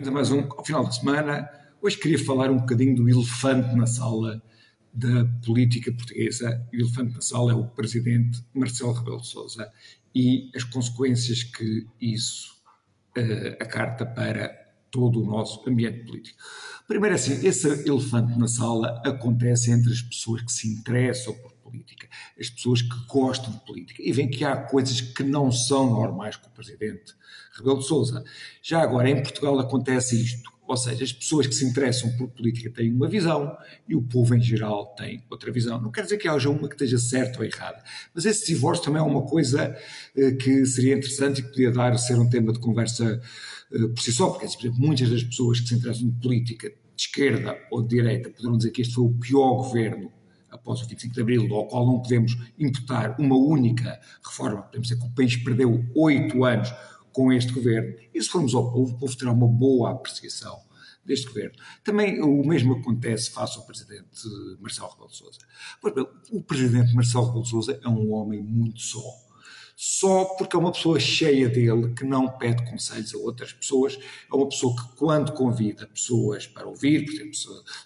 Ainda mais um ao final de semana. Hoje queria falar um bocadinho do elefante na sala da política portuguesa. O elefante na sala é o presidente Marcelo Rebelo de Sousa e as consequências que isso uh, acarta para todo o nosso ambiente político. Primeiro, assim, esse elefante na sala acontece entre as pessoas que se interessam por política, as pessoas que gostam de política e veem que há coisas que não são normais com o presidente Rebelo de Sousa. Já agora, em Portugal acontece isto, ou seja, as pessoas que se interessam por política têm uma visão e o povo em geral tem outra visão. Não quer dizer que haja uma que esteja certa ou errada, mas esse divórcio também é uma coisa eh, que seria interessante e que podia dar ser um tema de conversa eh, por si só, porque, por exemplo, muitas das pessoas que se interessam por política de esquerda ou de direita poderão dizer que este foi o pior governo após o 25 de Abril, ao qual não podemos imputar uma única reforma, podemos dizer que o país perdeu oito anos com este governo. E se formos ao povo, o povo terá uma boa apreciação deste governo. Também o mesmo acontece face ao presidente Marcelo Rebelo de Sousa. Pois bem, o presidente Marcelo Rebelo de Sousa é um homem muito só só porque é uma pessoa cheia dele que não pede conselhos a outras pessoas, é uma pessoa que quando convida pessoas para ouvir, por exemplo,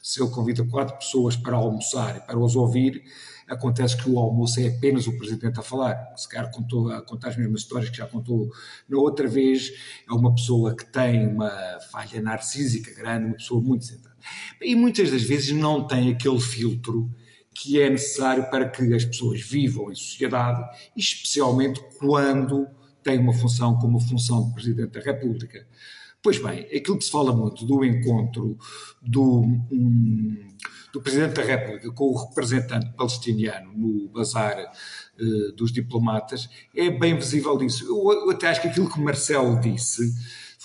se, ele convida quatro pessoas para almoçar e para os ouvir, acontece que o almoço é apenas o Presidente a falar, se calhar contou, a contar as mesmas histórias que já contou na outra vez, é uma pessoa que tem uma falha narcísica grande, uma pessoa muito centrada. E muitas das vezes não tem aquele filtro que é necessário para que as pessoas vivam em sociedade, especialmente quando têm uma função como a função de Presidente da República. Pois bem, aquilo que se fala muito do encontro do, um, do Presidente da República com o representante palestiniano no bazar uh, dos diplomatas é bem visível disso. Eu, eu até acho que aquilo que Marcelo disse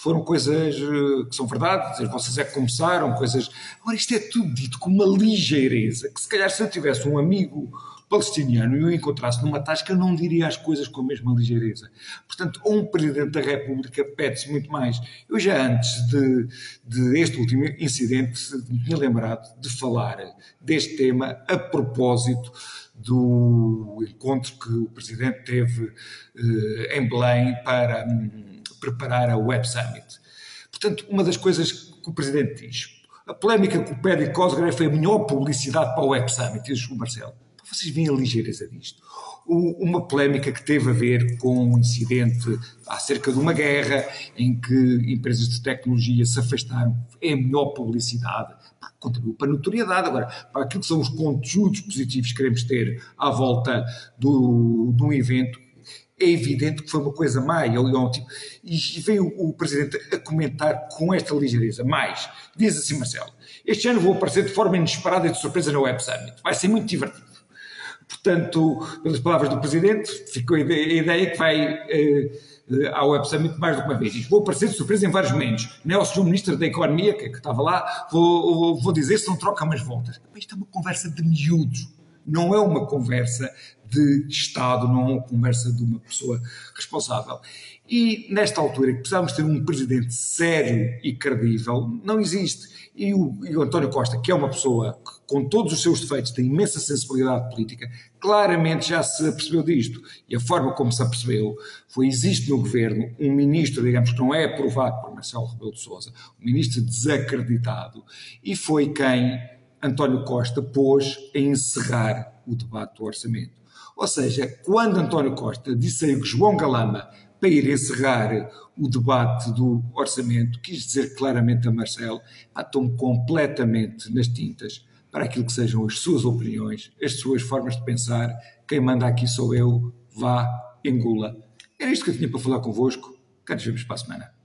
foram coisas eh, que são verdade, vocês é que começaram, coisas. Agora, isto é tudo dito com uma ligeireza, que se calhar se eu tivesse um amigo palestiniano e o encontrasse numa tasca, eu não diria as coisas com a mesma ligeireza. Portanto, um Presidente da República pede-se muito mais. Eu já antes de, de este último incidente me tinha lembrado de falar deste tema a propósito do encontro que o Presidente teve eh, em Belém para. Hum, preparar a Web Summit. Portanto, uma das coisas que o Presidente diz, a polémica com o Pedro Cosgrave foi a melhor publicidade para o Web Summit, diz o Marcelo. Vocês veem a ligeireza disto. Uma polémica que teve a ver com um incidente acerca de uma guerra em que empresas de tecnologia se afastaram. É a melhor publicidade. Contribuiu para a notoriedade. Agora, para aquilo que são os conteúdos positivos que queremos ter à volta do, de um evento, é evidente que foi uma coisa má e, tipo, e veio o, Presidente a comentar com esta ligeireza. Mais, diz assim Marcelo, este ano vou aparecer de forma inesperada e de surpresa no Web Summit. Vai ser muito divertido. Portanto, pelas palavras do Presidente, ficou a ideia que vai eh, ao Web Summit mais do que uma vez. Vou aparecer de surpresa em vários momentos. Não é o Sr. Ministro da Economia, que, que estava lá, vou, vou dizer se não troca umas voltas. Isto é uma conversa de miúdos não é uma conversa de Estado, não é uma conversa de uma pessoa responsável. E nesta altura, que precisamos ter um presidente sério e credível, não existe. E o, e o, António Costa, que é uma pessoa que, com todos os seus defeitos, tem imensa sensibilidade política, claramente já se apercebeu disto. E a forma como se apercebeu foi: existe no governo um ministro, digamos, que não é aprovado por Marcelo Rebelo de Souza, um ministro desacreditado, e foi quem António Costa pôs a encerrar o debate do orçamento. Ou seja, quando António Costa disse a João Galamba para ir encerrar o debate do orçamento, quis dizer claramente a Marcelo, estão completamente nas tintas para aquilo que sejam as suas opiniões, as suas formas de pensar. Quem manda aqui sou eu, vá, engula. Era isto que eu tinha para falar convosco. Cá nos vemos para a semana.